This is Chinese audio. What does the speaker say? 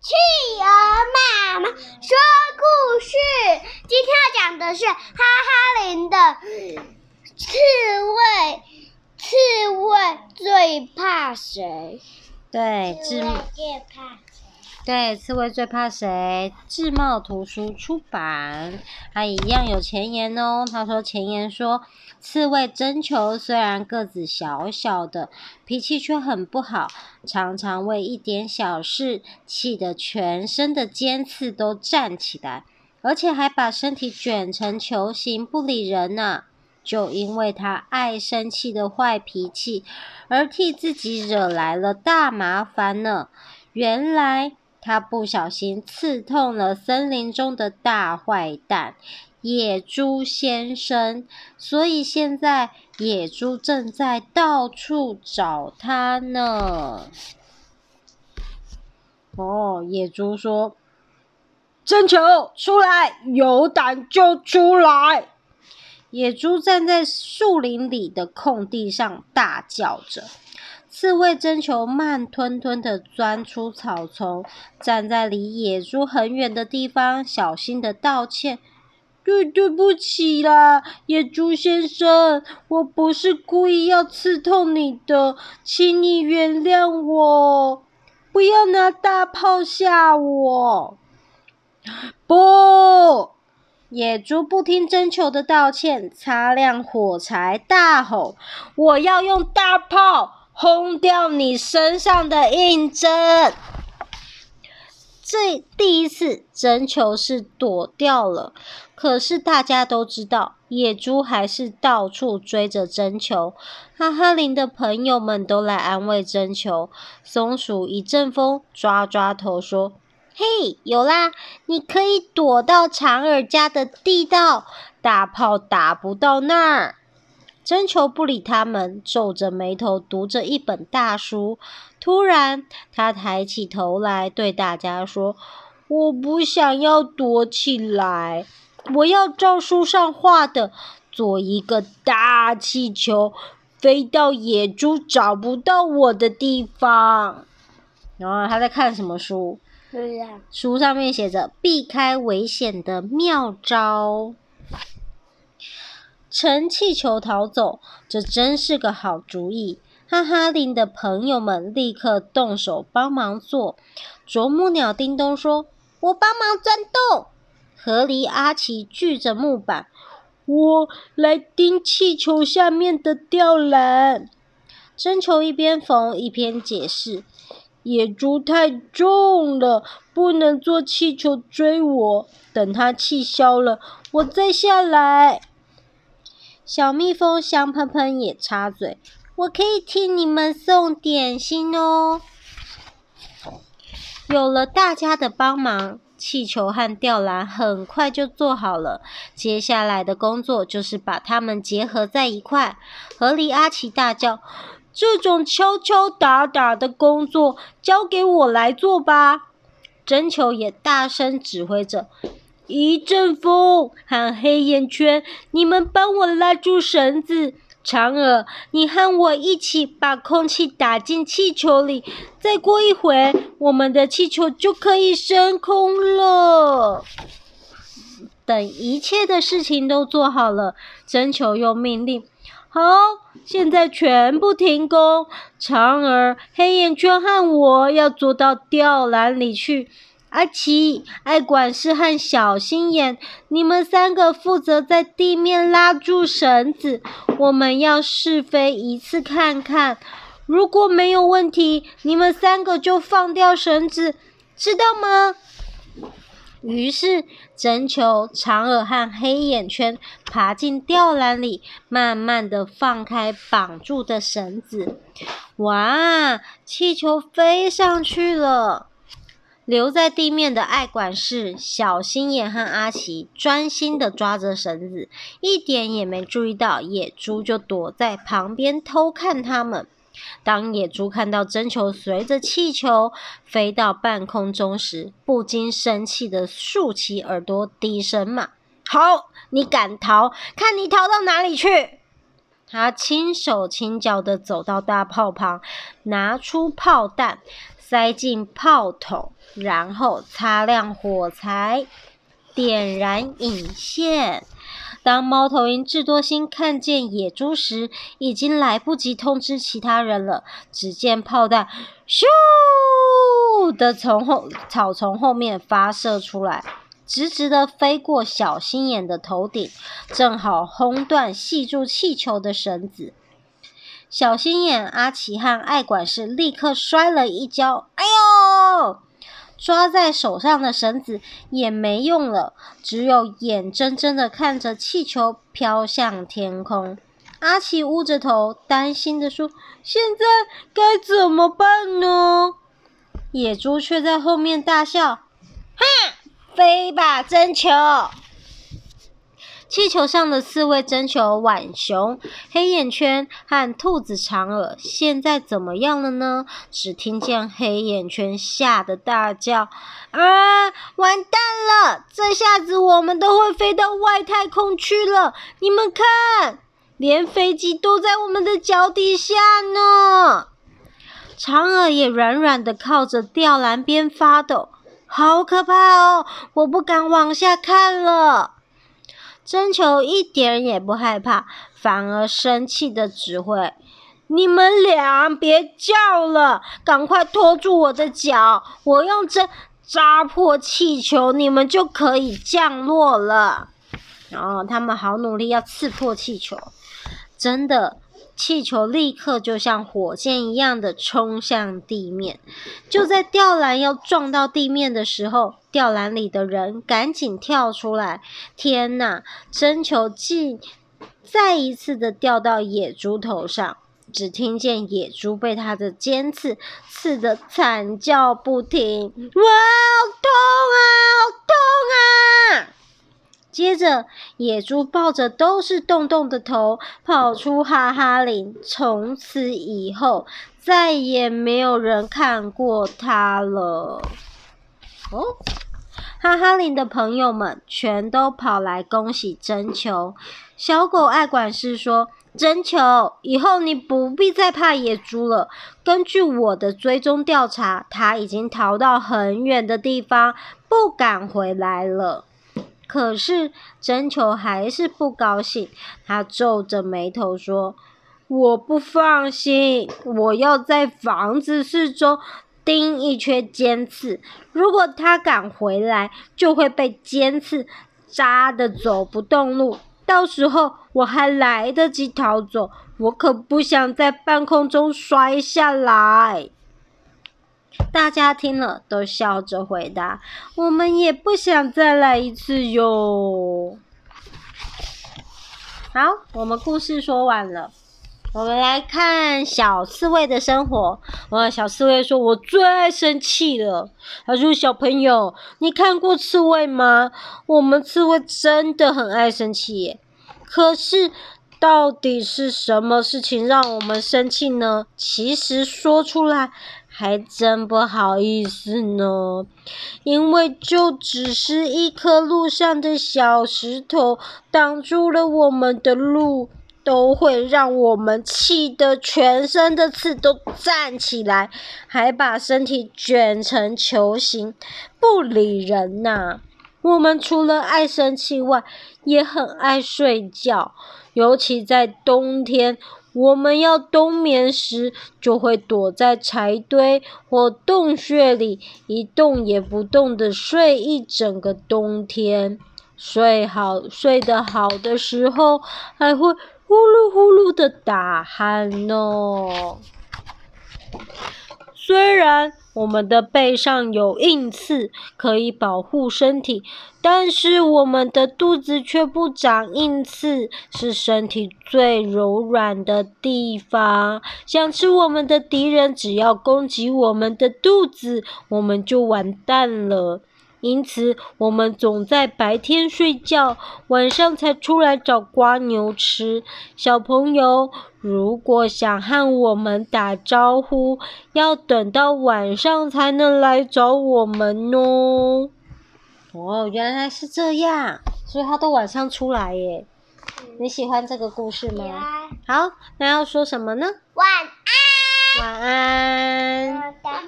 企鹅妈妈说故事，今天要讲的是哈哈林的刺猬。刺猬最怕谁？对，刺猬最怕谁？对，刺猬最怕谁？智茂图书出版，它一样有前言哦。他说前言说，刺猬征求虽然个子小小的，脾气却很不好，常常为一点小事气得全身的尖刺都站起来，而且还把身体卷成球形不理人呢。就因为他爱生气的坏脾气，而替自己惹来了大麻烦呢。原来。他不小心刺痛了森林中的大坏蛋野猪先生，所以现在野猪正在到处找他呢。哦，野猪说：“征求出来，有胆就出来。”野猪站在树林里的空地上大叫着。刺猬征求慢吞吞地钻出草丛，站在离野猪很远的地方，小心地道歉：“对，对不起啦，野猪先生，我不是故意要刺痛你的，请你原谅我，不要拿大炮吓我。”不，野猪不听征求的道歉，擦亮火柴，大吼：“我要用大炮！”轰掉你身上的印针！这第一次征求是躲掉了，可是大家都知道，野猪还是到处追着征求。哈哈林的朋友们都来安慰征求。松鼠一阵风抓抓头说：“嘿，有啦，你可以躲到长耳家的地道，大炮打不到那儿。”征求不理他们，皱着眉头读着一本大书。突然，他抬起头来，对大家说：“我不想要躲起来，我要照书上画的做一个大气球，飞到野猪找不到我的地方。”然后他在看什么书？对呀，书上面写着“避开危险的妙招”。乘气球逃走，这真是个好主意！哈哈林的朋友们立刻动手帮忙做。啄木鸟叮咚说：“我帮忙钻洞。”河狸阿奇锯着木板：“我来钉气球下面的吊篮。”征求一边缝一边解释：“野猪太重了，不能坐气球追我。等它气消了，我再下来。”小蜜蜂香喷喷也插嘴：“我可以替你们送点心哦。”有了大家的帮忙，气球和吊篮很快就做好了。接下来的工作就是把它们结合在一块。河狸阿奇大叫：“这种敲敲打打的工作交给我来做吧！”征求也大声指挥着。一阵风和黑眼圈，你们帮我拉住绳子。长耳，你和我一起把空气打进气球里。再过一会，我们的气球就可以升空了。等一切的事情都做好了，征求又命令：好，现在全部停工。长耳、黑眼圈和我要坐到吊篮里去。阿奇、爱管事和小心眼，你们三个负责在地面拉住绳子。我们要试飞一次看看，如果没有问题，你们三个就放掉绳子，知道吗？于是，征求长耳和黑眼圈爬进吊篮里，慢慢地放开绑住的绳子。哇，气球飞上去了！留在地面的爱管事、小心眼和阿奇专心地抓着绳子，一点也没注意到野猪就躲在旁边偷看他们。当野猪看到针球随着气球飞到半空中时，不禁生气地竖起耳朵，低声骂：“好，你敢逃？看你逃到哪里去！”他轻手轻脚地走到大炮旁，拿出炮弹，塞进炮筒，然后擦亮火柴，点燃引线。当猫头鹰智多星看见野猪时，已经来不及通知其他人了。只见炮弹咻的从后草丛后面发射出来，直直的飞过小心眼的头顶，正好轰断系住气球的绳子。小心眼阿奇和爱管事立刻摔了一跤，哎呦！抓在手上的绳子也没用了，只有眼睁睁的看着气球飘向天空。阿奇捂着头，担心的说：“现在该怎么办呢？”野猪却在后面大笑：“哼，飞吧，真球！”气球上的四位征求浣熊、黑眼圈和兔子长耳，现在怎么样了呢？只听见黑眼圈吓得大叫：“啊，完蛋了！这下子我们都会飞到外太空去了！你们看，连飞机都在我们的脚底下呢！”长耳也软软的靠着吊篮边发抖，好可怕哦！我不敢往下看了。征求一点也不害怕，反而生气的指挥：“你们俩别叫了，赶快拖住我的脚，我用针扎破气球，你们就可以降落了。”然后，他们好努力要刺破气球，真的。气球立刻就像火箭一样的冲向地面。就在吊篮要撞到地面的时候，吊篮里的人赶紧跳出来。天哪！征求竟再一次的掉到野猪头上，只听见野猪被它的尖刺刺得惨叫不停。哇，好痛啊！好痛啊！接着，野猪抱着都是洞洞的头跑出哈哈林，从此以后再也没有人看过它了。哦，哈哈林的朋友们全都跑来恭喜征求。小狗爱管事说：“征求，以后你不必再怕野猪了。根据我的追踪调查，它已经逃到很远的地方，不敢回来了。”可是征求还是不高兴，他皱着眉头说：“我不放心，我要在房子四周钉一圈尖刺。如果他敢回来，就会被尖刺扎得走不动路。到时候我还来得及逃走，我可不想在半空中摔下来。”大家听了都笑着回答：“我们也不想再来一次哟。”好，我们故事说完了，我们来看小刺猬的生活。哇，小刺猬说：“我最爱生气了。”他说：“小朋友，你看过刺猬吗？我们刺猬真的很爱生气耶。可是，到底是什么事情让我们生气呢？其实说出来。”还真不好意思呢，因为就只是一颗路上的小石头挡住了我们的路，都会让我们气得全身的刺都站起来，还把身体卷成球形，不理人呐、我们除了爱生气外，也很爱睡觉，尤其在冬天。我们要冬眠时，就会躲在柴堆或洞穴里，一动也不动的睡一整个冬天。睡好睡得好的时候，还会呼噜呼噜的打鼾呢。虽然我们的背上有硬刺，可以保护身体，但是我们的肚子却不长硬刺，是身体最柔软的地方。想吃我们的敌人，只要攻击我们的肚子，我们就完蛋了。因此，我们总在白天睡觉，晚上才出来找瓜牛吃。小朋友，如果想和我们打招呼，要等到晚上才能来找我们哦。哦，原来是这样，所以他都晚上出来耶。你喜欢这个故事吗？好，那要说什么呢？晚安。晚安。